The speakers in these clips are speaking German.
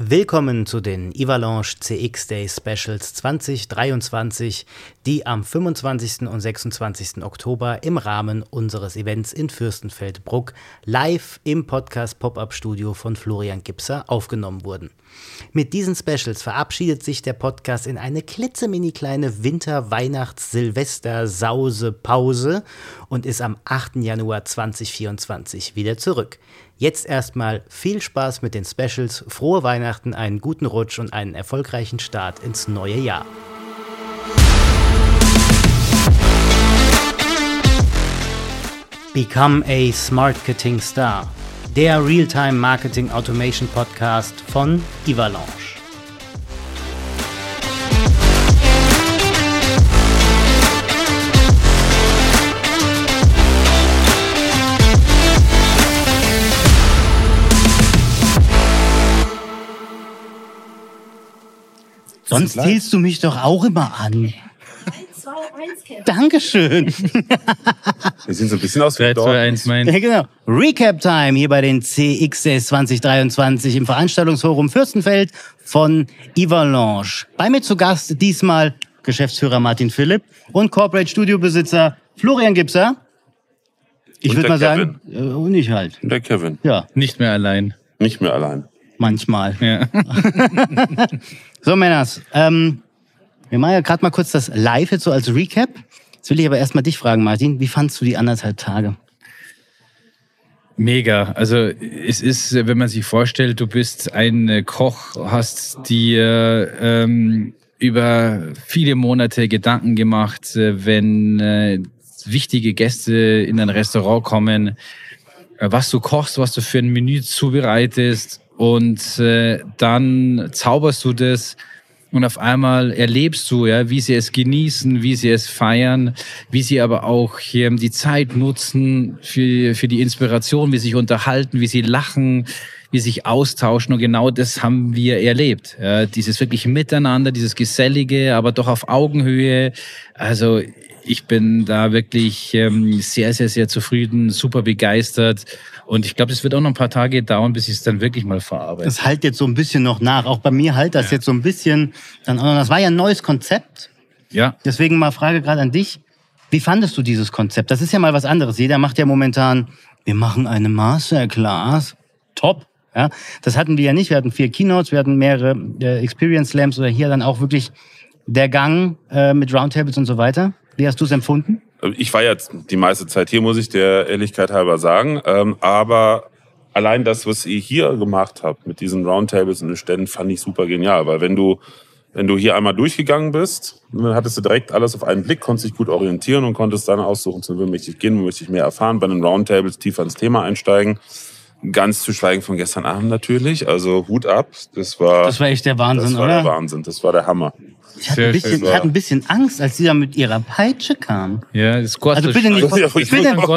Willkommen zu den Ivalanche CX Day Specials 2023, die am 25. und 26. Oktober im Rahmen unseres Events in Fürstenfeldbruck live im Podcast Pop-Up Studio von Florian Gipser aufgenommen wurden. Mit diesen Specials verabschiedet sich der Podcast in eine klitzemini kleine Winter-, Weihnachts-, Silvester-, Sause, Pause und ist am 8. Januar 2024 wieder zurück. Jetzt erstmal viel Spaß mit den Specials, frohe Weihnachten, einen guten Rutsch und einen erfolgreichen Start ins neue Jahr. Become a Smartketing Star, der Real-Time Marketing Automation Podcast von Ivalanche. Sonst zählst du mich doch auch immer an. 1, 2, 1, Kevin. Dankeschön. Wir sehen so ein bisschen aus 3, wie 2, dort. 1, mein. Ja, genau. Recap Time hier bei den CXS 2023 im Veranstaltungsforum Fürstenfeld von Ivalanche. Bei mir zu Gast diesmal Geschäftsführer Martin Philipp und Corporate Studio Besitzer Florian Gipser. Ich würde mal sagen, äh, und ich halt. Und der Kevin. Ja, Nicht mehr allein. Nicht mehr allein. Manchmal. Ja. So, Männers, ähm, wir machen ja gerade mal kurz das Live jetzt so als Recap. Jetzt will ich aber erstmal dich fragen, Martin. Wie fandst du die anderthalb Tage? Mega. Also es ist, wenn man sich vorstellt, du bist ein äh, Koch, hast dir ähm, über viele Monate Gedanken gemacht, äh, wenn äh, wichtige Gäste in ein Restaurant kommen, äh, was du kochst, was du für ein Menü zubereitest und äh, dann zauberst du das und auf einmal erlebst du, ja, wie sie es genießen, wie sie es feiern, wie sie aber auch hier die Zeit nutzen für, für die Inspiration, wie sie sich unterhalten, wie sie lachen, wie sie sich austauschen. Und genau das haben wir erlebt. Ja, dieses wirklich Miteinander, dieses Gesellige, aber doch auf Augenhöhe. Also ich bin da wirklich ähm, sehr, sehr, sehr zufrieden, super begeistert. Und ich glaube, es wird auch noch ein paar Tage dauern, bis ich es dann wirklich mal verarbeite. Das halt jetzt so ein bisschen noch nach. Auch bei mir halt das jetzt so ein bisschen. Dann, das war ja ein neues Konzept. Ja. Deswegen mal Frage gerade an dich. Wie fandest du dieses Konzept? Das ist ja mal was anderes. Jeder macht ja momentan, wir machen eine Masterclass. Top. Ja, das hatten wir ja nicht. Wir hatten vier Keynotes, wir hatten mehrere äh, Experience Slams oder hier dann auch wirklich der Gang äh, mit Roundtables und so weiter. Wie hast du es empfunden? Ich war jetzt die meiste Zeit hier, muss ich der Ehrlichkeit halber sagen. Ähm, aber allein das, was ihr hier gemacht habt mit diesen Roundtables und den Ständen, fand ich super genial. Weil wenn du, wenn du hier einmal durchgegangen bist, dann hattest du direkt alles auf einen Blick, konntest dich gut orientieren und konntest dann aussuchen, zu wem möchte ich gehen, wo möchte ich mehr erfahren. Bei den Roundtables tiefer ins Thema einsteigen. Ganz zu schweigen von gestern Abend natürlich. Also Hut ab. Das war, Das war echt der Wahnsinn, das war oder? der Wahnsinn. Das war der Hammer. Ich hatte, ein bisschen, ich hatte ein bisschen Angst, als sie da mit ihrer Peitsche kam. Ja, das Also bitte nicht, bitte,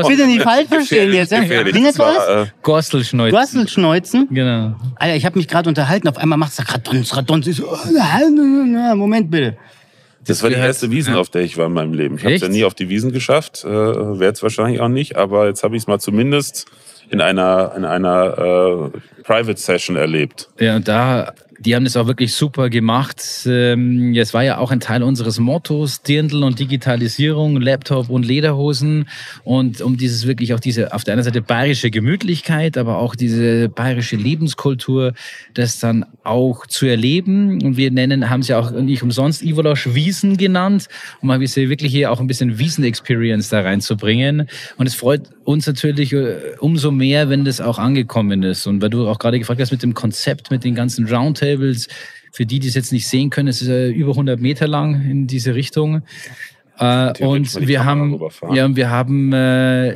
bitte nicht falsch verstehen jetzt. Ja? Wie nennt Das das? war, äh, Gorstelschneuzen. Gorstelschneuzen? Genau. Alter, ich habe mich gerade unterhalten, auf einmal macht es Radons, Radons. Ich so, oh, Moment bitte. Das war die erste Wiesen, ja. auf der ich war in meinem Leben. Ich habe Echt? ja nie auf die Wiesen geschafft, äh, werde es wahrscheinlich auch nicht, aber jetzt habe ich es mal zumindest in einer, in einer äh, Private Session erlebt. Ja, da, die haben das auch wirklich super gemacht. Ähm, es war ja auch ein Teil unseres Mottos, Dirndl und Digitalisierung, Laptop und Lederhosen. Und um dieses wirklich auch diese, auf der einen Seite bayerische Gemütlichkeit, aber auch diese bayerische Lebenskultur, das dann auch zu erleben. Und wir nennen, haben sie auch nicht umsonst Ivolosch Wiesen genannt, um mal wirklich hier auch ein bisschen Wiesen-Experience da reinzubringen. Und es freut uns natürlich äh, umso mehr, wenn das auch angekommen ist. Und weil du auch gerade gefragt hast mit dem Konzept, mit den ganzen Roundtables, für die, die es jetzt nicht sehen können, es ist äh, über 100 Meter lang in diese Richtung. Äh, und wir haben, ja, wir haben, äh,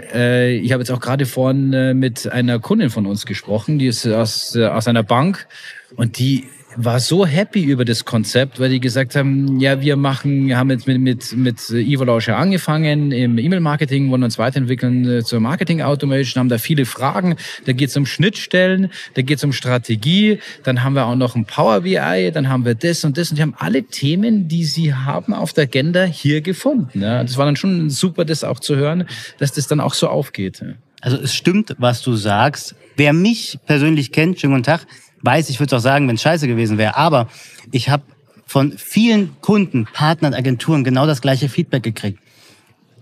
äh, ich habe jetzt auch gerade vorhin äh, mit einer Kundin von uns gesprochen, die ist aus, äh, aus einer Bank und die war so happy über das Konzept, weil die gesagt haben, ja, wir machen, haben jetzt mit, mit, mit Evolution angefangen im E-Mail-Marketing, wollen uns weiterentwickeln äh, zur Marketing-Automation, haben da viele Fragen. Da geht es um Schnittstellen, da geht es um Strategie, dann haben wir auch noch ein Power BI, dann haben wir das und das und die haben alle Themen, die sie haben auf der Agenda hier gefunden. Ja. Das war dann schon super, das auch zu hören, dass das dann auch so aufgeht. Also es stimmt, was du sagst. Wer mich persönlich kennt, schönen guten Tag, weiß, ich würde auch sagen, wenn es scheiße gewesen wäre. Aber ich habe von vielen Kunden, Partnern, Agenturen genau das gleiche Feedback gekriegt.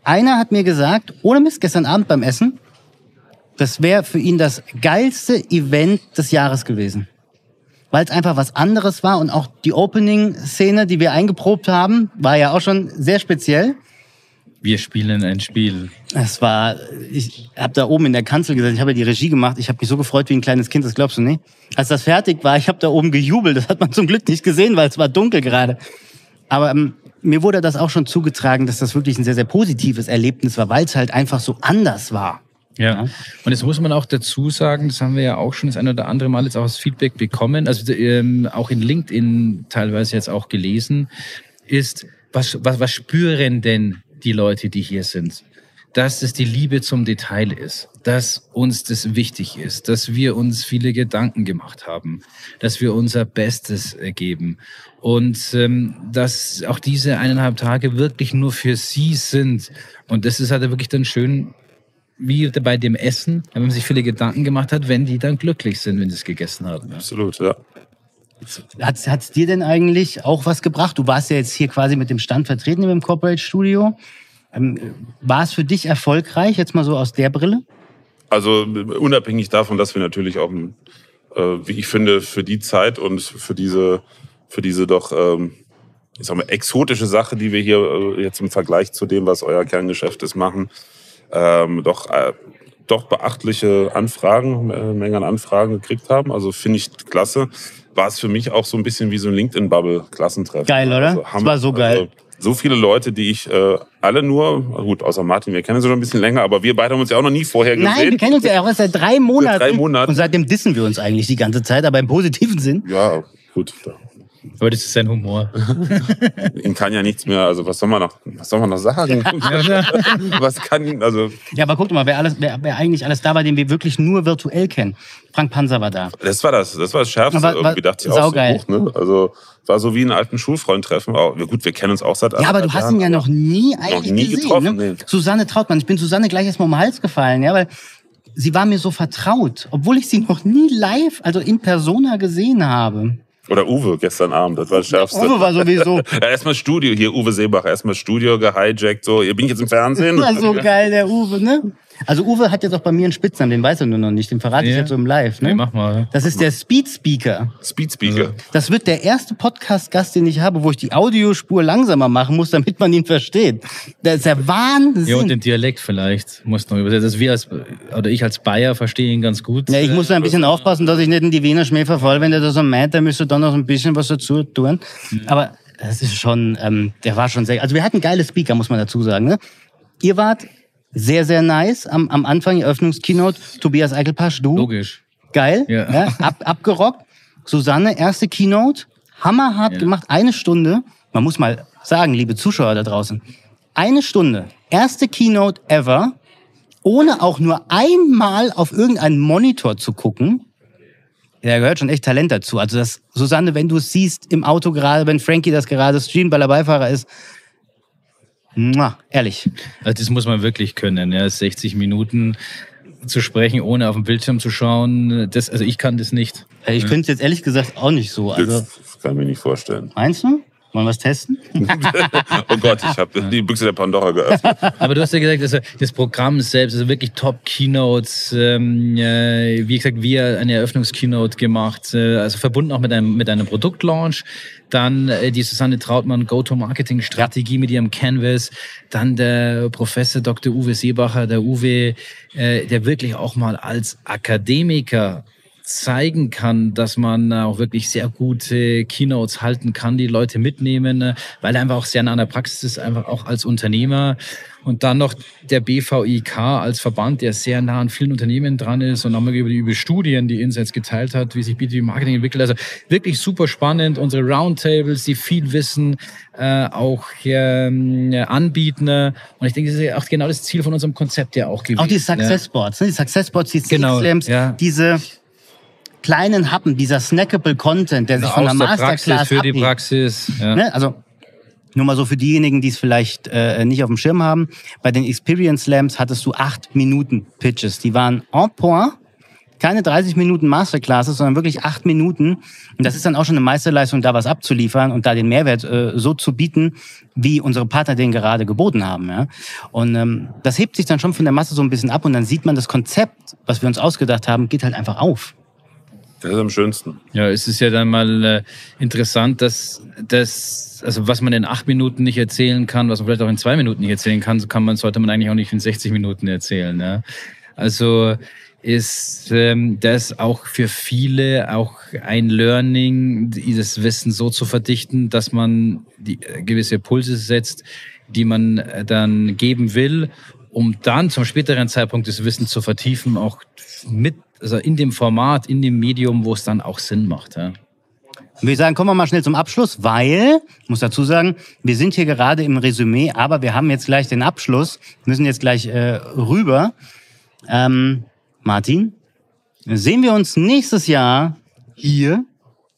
Einer hat mir gesagt, ohne Mist, gestern Abend beim Essen, das wäre für ihn das geilste Event des Jahres gewesen. Weil es einfach was anderes war und auch die Opening-Szene, die wir eingeprobt haben, war ja auch schon sehr speziell. Wir spielen ein Spiel. Es war, ich habe da oben in der Kanzel gesessen, ich habe ja die Regie gemacht, ich habe mich so gefreut wie ein kleines Kind, das glaubst du nicht. Als das fertig war, ich habe da oben gejubelt, das hat man zum Glück nicht gesehen, weil es war dunkel gerade. Aber ähm, mir wurde das auch schon zugetragen, dass das wirklich ein sehr, sehr positives Erlebnis war, weil es halt einfach so anders war. Ja. Und jetzt muss man auch dazu sagen, das haben wir ja auch schon das eine oder andere Mal jetzt auch als Feedback bekommen, also ähm, auch in LinkedIn teilweise jetzt auch gelesen, ist, was, was, was spüren denn die Leute, die hier sind? Dass es die Liebe zum Detail ist, dass uns das wichtig ist, dass wir uns viele Gedanken gemacht haben, dass wir unser Bestes äh, geben und ähm, dass auch diese eineinhalb Tage wirklich nur für sie sind. Und das ist halt wirklich dann schön, wie bei dem Essen, wenn man sich viele Gedanken gemacht hat, wenn die dann glücklich sind, wenn sie es gegessen haben. Ja. Absolut, ja. Hat es dir denn eigentlich auch was gebracht? Du warst ja jetzt hier quasi mit dem Stand vertreten im Corporate Studio. Ähm, war es für dich erfolgreich, jetzt mal so aus der Brille? Also unabhängig davon, dass wir natürlich auch, äh, wie ich finde, für die Zeit und für diese, für diese doch, ähm, ich sag mal, exotische Sache, die wir hier äh, jetzt im Vergleich zu dem, was euer Kerngeschäft ist, machen, ähm, doch, äh, doch beachtliche Anfragen, Mengen an Anfragen gekriegt haben. Also finde ich klasse. War es für mich auch so ein bisschen wie so ein LinkedIn-Bubble-Klassentreffen. Geil, oder? Also, das war so geil. Also, so viele Leute, die ich äh, alle nur, gut, außer Martin, wir kennen sie schon ein bisschen länger, aber wir beide haben uns ja auch noch nie vorher gesehen. Nein, wir kennen uns ja auch erst seit drei Monaten. drei Monaten. Und seitdem dissen wir uns eigentlich die ganze Zeit, aber im positiven Sinn. Ja, gut. Aber das ist sein Humor. Ihm kann ja nichts mehr, also was soll man noch, was soll man noch sagen? was kann ihn, also. Ja, aber guck mal, wer, alles, wer, wer eigentlich alles da war, den wir wirklich nur virtuell kennen. Frank Panzer war da. Das war das, das war das Schärfste, war- irgendwie dachte ich auch so saugeil. hoch, ne? Also, war so wie einen alten Schulfreund treffen. Auch, ja, gut, wir kennen uns auch seit Ja, aber du hast ihn ja Jahren, noch nie eigentlich nie gesehen. getroffen, ne? nee. Susanne Trautmann. Ich bin Susanne gleich erstmal um den Hals gefallen, ja, weil sie war mir so vertraut, obwohl ich sie noch nie live, also in Persona gesehen habe. Oder Uwe gestern Abend, das war das Schärfste. Uwe war sowieso. Ja, erstmal Studio, hier Uwe Seebach, erstmal Studio gehijackt, so, hier bin ich jetzt im Fernsehen. war so geil, der Uwe, ne? Also Uwe hat jetzt auch bei mir einen Spitznamen, den weiß er nur noch nicht, den verrate ich jetzt so im Live, Nee, ne? mach mal. Das ist der Speed Speaker. Speedspeaker. Das wird der erste Podcast-Gast, den ich habe, wo ich die Audiospur langsamer machen muss, damit man ihn versteht. Das ist der Wahnsinn. Ja, und den Dialekt vielleicht muss noch übersetzen. Also wir als, oder ich als Bayer verstehe ihn ganz gut. Ja, ich muss da ein bisschen aufpassen, dass ich nicht in die Wiener Schmäh verfall. Wenn der das so meint, dann müsste dann noch ein bisschen was dazu tun. Aber das ist schon, ähm, der war schon sehr, also wir hatten geile Speaker, muss man dazu sagen. Ne? Ihr wart sehr, sehr nice am, am Anfang, Eröffnungskeynote. Tobias Eichelpasch, du. Logisch. Geil. Ja. Ja. ab, abgerockt. Susanne, erste Keynote. Hammerhart Ja. gemacht. Eine Stunde. Man muss mal sagen, liebe Zuschauer da draußen. Eine Stunde. Erste Keynote ever. Ohne auch nur einmal auf irgendeinen Monitor zu gucken. Da gehört schon echt Talent dazu. Also das, Susanne, wenn du es siehst im Auto gerade, wenn Frankie das gerade streamt, weil er Beifahrer ist. Muah, ehrlich. Also das muss man wirklich können. Ja, 60 Minuten zu sprechen, ohne auf den Bildschirm zu schauen. Das, also ich kann das nicht. Ich könnte es jetzt ehrlich gesagt auch nicht so. Also, das kann ich mir nicht vorstellen. meinst du? Wollen wir was testen? Oh Gott, ich habe die Büchse der Pandora geöffnet. Aber du hast ja gesagt, also das Programm selbst, also wirklich Top-Keynotes. Ähm, äh, wie gesagt, wir eine Eröffnungskeynote gemacht, äh, also verbunden auch mit einem, mit einem Produktlaunch. Dann äh, die Susanne Trautmann Go-to-Marketing-Strategie mit ihrem Canvas. Dann der Professor Dr. Uwe Seebacher, der Uwe, äh, der wirklich auch mal als Akademiker zeigen kann, dass man äh, auch wirklich sehr gute Keynotes halten kann, die Leute mitnehmen, äh, weil er einfach auch sehr nah an der Praxis ist, einfach auch als Unternehmer. Und dann noch der BVIK als Verband, der sehr nah an vielen Unternehmen dran ist und nochmal über die über Studien, die Insights geteilt hat, wie sich B2B Marketing entwickelt. Also wirklich super spannend. Unsere Roundtables, die viel Wissen äh, auch ähm, anbieten. Und ich denke, das ist ja auch genau das Ziel von unserem Konzept ja auch gewesen. Auch die Success Boards, ne? die Success Boards, die Genau, CX-Slams, ja. diese kleinen Happen, dieser snackable Content, der sich von der aus der Masterclass Praxis für die. Praxis. Ja. Ne? Also nur mal so für diejenigen, die es vielleicht äh, nicht auf dem Schirm haben. Bei den Experience Slams hattest du acht Minuten Pitches. Die waren en point, keine 30 Minuten Masterclasses, sondern wirklich acht Minuten. Und das ist dann auch schon eine Meisterleistung, da was abzuliefern und da den Mehrwert äh, so zu bieten, wie unsere Partner den gerade geboten haben. Ja? Und ähm, das hebt sich dann schon von der Masse so ein bisschen ab und dann sieht man, das Konzept, was wir uns ausgedacht haben, geht halt einfach auf. Das ist am schönsten. Ja, es ist ja dann mal äh, interessant, dass das, also was man in acht Minuten nicht erzählen kann, was man vielleicht auch in zwei Minuten nicht erzählen kann, so kann man, sollte man eigentlich auch nicht in 60 Minuten erzählen. Ja? Also ist ähm, das auch für viele auch ein Learning, dieses Wissen so zu verdichten, dass man die, äh, gewisse Pulse setzt, die man äh, dann geben will, um dann zum späteren Zeitpunkt das Wissen zu vertiefen, auch mit, also in dem Format, in dem Medium, wo es dann auch Sinn macht. Ja. Wir sagen, kommen wir mal schnell zum Abschluss, weil, ich muss dazu sagen, wir sind hier gerade im Resümee, aber wir haben jetzt gleich den Abschluss, müssen jetzt gleich äh, rüber. Ähm, Martin, sehen wir uns nächstes Jahr hier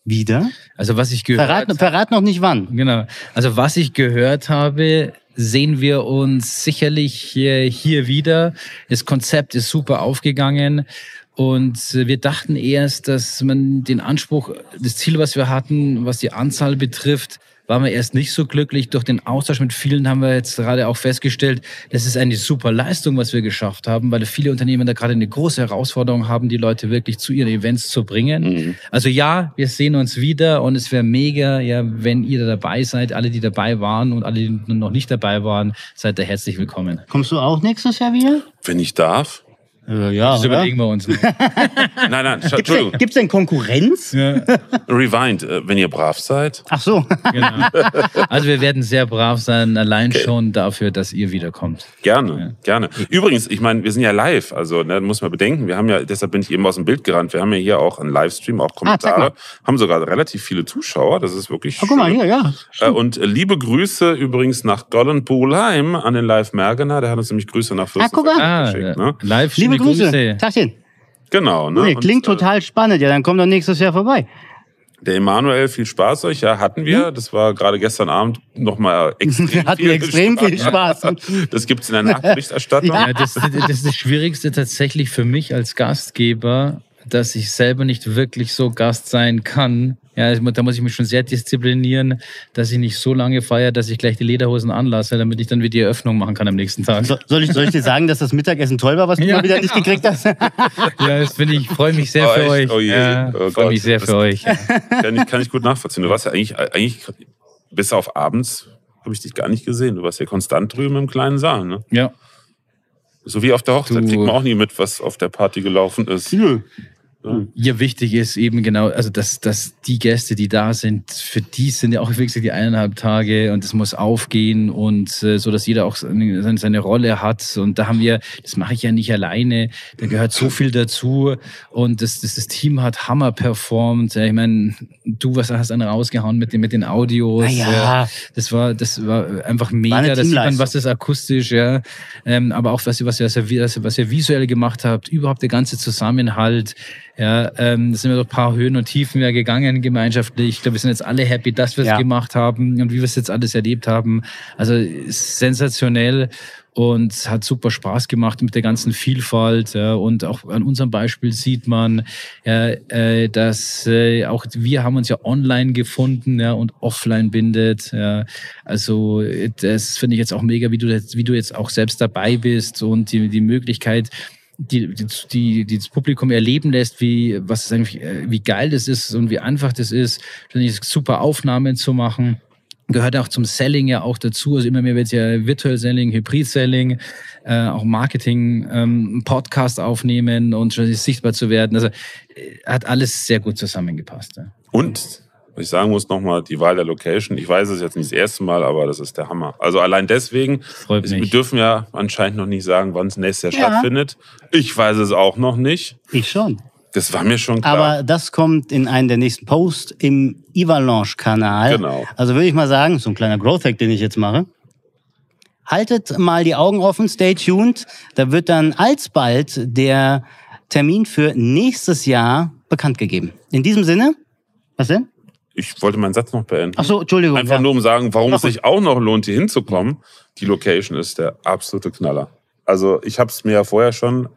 wieder? Also was ich gehört Verrat, verrat noch nicht wann. Genau. Also was ich gehört habe, sehen wir uns sicherlich hier, hier wieder. Das Konzept ist super aufgegangen. Und wir dachten erst, dass man den Anspruch, das Ziel, was wir hatten, was die Anzahl betrifft, waren wir erst nicht so glücklich. Durch den Austausch mit vielen haben wir jetzt gerade auch festgestellt, das ist eine super Leistung, was wir geschafft haben, weil viele Unternehmen da gerade eine große Herausforderung haben, die Leute wirklich zu ihren Events zu bringen. Mhm. Also ja, wir sehen uns wieder und es wäre mega, ja, wenn ihr da dabei seid, alle, die dabei waren und alle, die noch nicht dabei waren, seid da herzlich willkommen. Kommst du auch nächstes Jahr wieder? Wenn ich darf. Äh, ja, Das überlegen wir uns. Nein, nein, Gibt's denn, Entschuldigung. gibt's denn Konkurrenz? ja, Rewind, äh, wenn ihr brav seid. Ach so. genau. Also wir werden sehr brav sein, allein schon dafür, dass ihr wiederkommt. Gerne, gerne. Übrigens, ich meine, wir sind ja live, also ne, muss man bedenken, wir haben ja, deshalb bin ich eben aus dem Bild gerannt, wir haben ja hier auch einen Livestream, auch Ah, Kommentare, haben sogar relativ viele Zuschauer, das ist wirklich Oh, guck mal schön. hier, ja. Äh, Und äh, liebe Grüße übrigens nach Gollenpoolheim an den Live Mergener, der hat uns nämlich Grüße nach Ah, guck Fürstenfeld Ah, geschickt. Ne? live Liebe schöne Grüße. Tagchen. Genau. Ne? Nee, Und, klingt äh, total spannend. Ja, dann komm doch nächstes Jahr vorbei. Der Emanuel, viel Spaß euch. Ja, hatten wir. Das war gerade gestern Abend nochmal extrem Wir hatten viel extrem viel Spaß. Das gibt's in der Nachberichterstattung. Ja, das, das ist das Schwierigste tatsächlich für mich als Gastgeber, dass ich selber nicht wirklich so Gast sein kann. Ja, da muss ich mich schon sehr disziplinieren, dass ich nicht so lange feiere, dass ich gleich die Lederhosen anlasse, damit ich dann wieder die Eröffnung machen kann am nächsten Tag. So, soll, ich, soll ich dir sagen, dass das Mittagessen toll war, was du Ja, mal wieder nicht gekriegt hast? Ja, das finde ich, ich freue mich sehr Oh, für echt? euch. Oh je. Ja, Oh ich freue mich sehr Das- für euch. Kann ich, kann ich gut nachvollziehen. Du warst ja eigentlich, eigentlich bis auf abends habe ich dich gar nicht gesehen. Du warst ja konstant drüben im kleinen Saal. Ne? Ja. So wie auf der Hochzeit. Du- Kriegt man auch nie mit, was auf der Party gelaufen ist. Nö. Ja, wichtig ist eben genau, also dass, dass die Gäste, die da sind, für die sind ja auch wirklich die eineinhalb Tage und es muss aufgehen und äh, so, dass jeder auch seine, seine- Rolle hat. Und da haben wir, das mache ich ja nicht alleine, da gehört so viel dazu und das, das, das Team hat Hammer performt. Ja, Ich meine, du was hast einen rausgehauen mit den, mit den Audios. Ja. Das war, das war einfach mega. eine da sieht man, was das akustisch, ja. Ähm, aber auch was, was, ihr, was, ihr, was ihr visuell gemacht habt, überhaupt der ganze Zusammenhalt. Ja, ähm, da sind wir durch ein paar Höhen und Tiefen ja gegangen gemeinschaftlich. Ich glaube, wir sind jetzt alle happy, dass wir es Ja. gemacht haben und wie wir es jetzt alles erlebt haben. Also sensationell und hat super Spaß gemacht mit der ganzen Vielfalt. Ja, und auch an unserem Beispiel sieht man, ja, äh, dass äh, auch wir haben uns ja online gefunden ja, und offline bindet. Ja. Also das finde ich jetzt auch mega, wie du jetzt, wie du jetzt auch selbst dabei bist und die, die Möglichkeit, die, die, die, die das Publikum erleben lässt, wie, was es eigentlich, äh, wie geil das ist und wie einfach das ist, super Aufnahmen zu machen. Gehört auch zum Selling ja auch dazu. Also immer mehr wird ja Virtual Selling, Hybrid Selling, äh, auch Marketing, ähm, Podcast aufnehmen und sichtbar zu werden. Also äh, hat alles sehr gut zusammengepasst. Ja. Und, was ich sagen muss nochmal, die Wahl der Location. Ich weiß es jetzt nicht das erste Mal, aber das ist der Hammer. Also allein deswegen, Freut wir mich. dürfen ja anscheinend noch nicht sagen, wann es nächstes Jahr Ja. stattfindet. Ich weiß es auch noch nicht. Ich schon. Das war mir schon klar. Aber das kommt in einen der nächsten Posts im Ivalanche-Kanal. Genau. Also würde ich mal sagen, so ein kleiner Growth-Hack, den ich jetzt mache. Haltet mal die Augen offen, stay tuned. Da wird dann alsbald der Termin für nächstes Jahr bekannt gegeben. In diesem Sinne, was denn? Ich wollte meinen Satz noch beenden. Ach so, Entschuldigung. Einfach ja. nur um sagen, warum Mach es sich auch noch lohnt, hier hinzukommen. Die Location ist der absolute Knaller. Also ich habe es mir ja vorher schon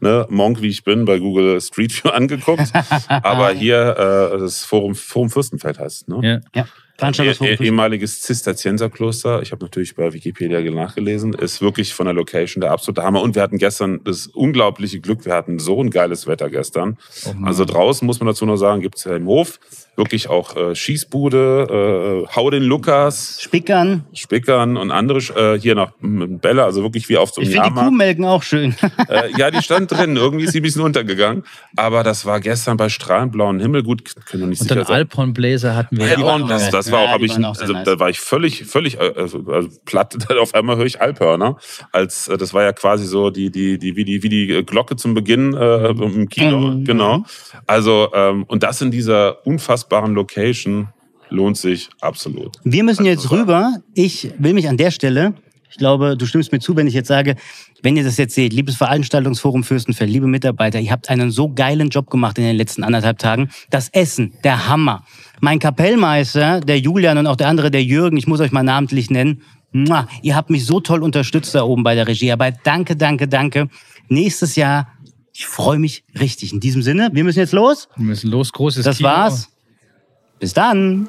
ne, Monk wie ich bin, bei Google Street View angeguckt. Aber hier äh, das Forum, Forum Fürstenfeld heißt es. Ne? Ja. Ja. Eh- eh- ehemaliges Zisterzienserkloster, ich habe natürlich bei Wikipedia nachgelesen, ist wirklich von der Location der absolute Hammer. Und wir hatten gestern das unglaubliche Glück, wir hatten so ein geiles Wetter gestern. Also draußen muss man dazu noch sagen, gibt es ja im Hof wirklich auch äh, Schießbude, äh, Hau den Lukas, Spickern. Spickern und andere äh, hier noch m- Bälle, also wirklich wie auf so Ich einem finde die. Kuhmelken auch schön. Äh, ja, die stand drin. Irgendwie ist sie ein bisschen untergegangen. Aber das war gestern bei strahlend blauen Himmel. Gut, können wir nicht Und sicher dann sein. Alphorn Bläser hatten wir. Ja, die waren und auch das, das war Ja, auch, hab die ich, auch also, nice. da war ich völlig, völlig äh, also, also platt. Auf einmal höre ich Alphörner. Als äh, das war ja quasi so die, die, die, wie die, wie die Glocke zum Beginn äh, im Kino. Mhm. Genau. Also ähm, und das in dieser unfassbaren Location lohnt sich absolut. Wir müssen Also, jetzt rüber. Ich will mich an der Stelle, ich glaube, du stimmst mir zu, wenn ich jetzt sage, wenn ihr das jetzt seht, liebes Veranstaltungsforum Fürstenfeld, liebe Mitarbeiter, ihr habt einen so geilen Job gemacht in den letzten anderthalb Tagen. Das Essen, der Hammer. Mein Kapellmeister, der Julian und auch der andere, der Jürgen, ich muss euch mal namentlich nennen. Mua, ihr habt mich so toll unterstützt da oben bei der Regiearbeit. Danke, danke, danke. Nächstes Jahr, ich freue mich richtig. In diesem Sinne, wir müssen jetzt los. Wir müssen los, großes Das Kino. war's. Bis dann.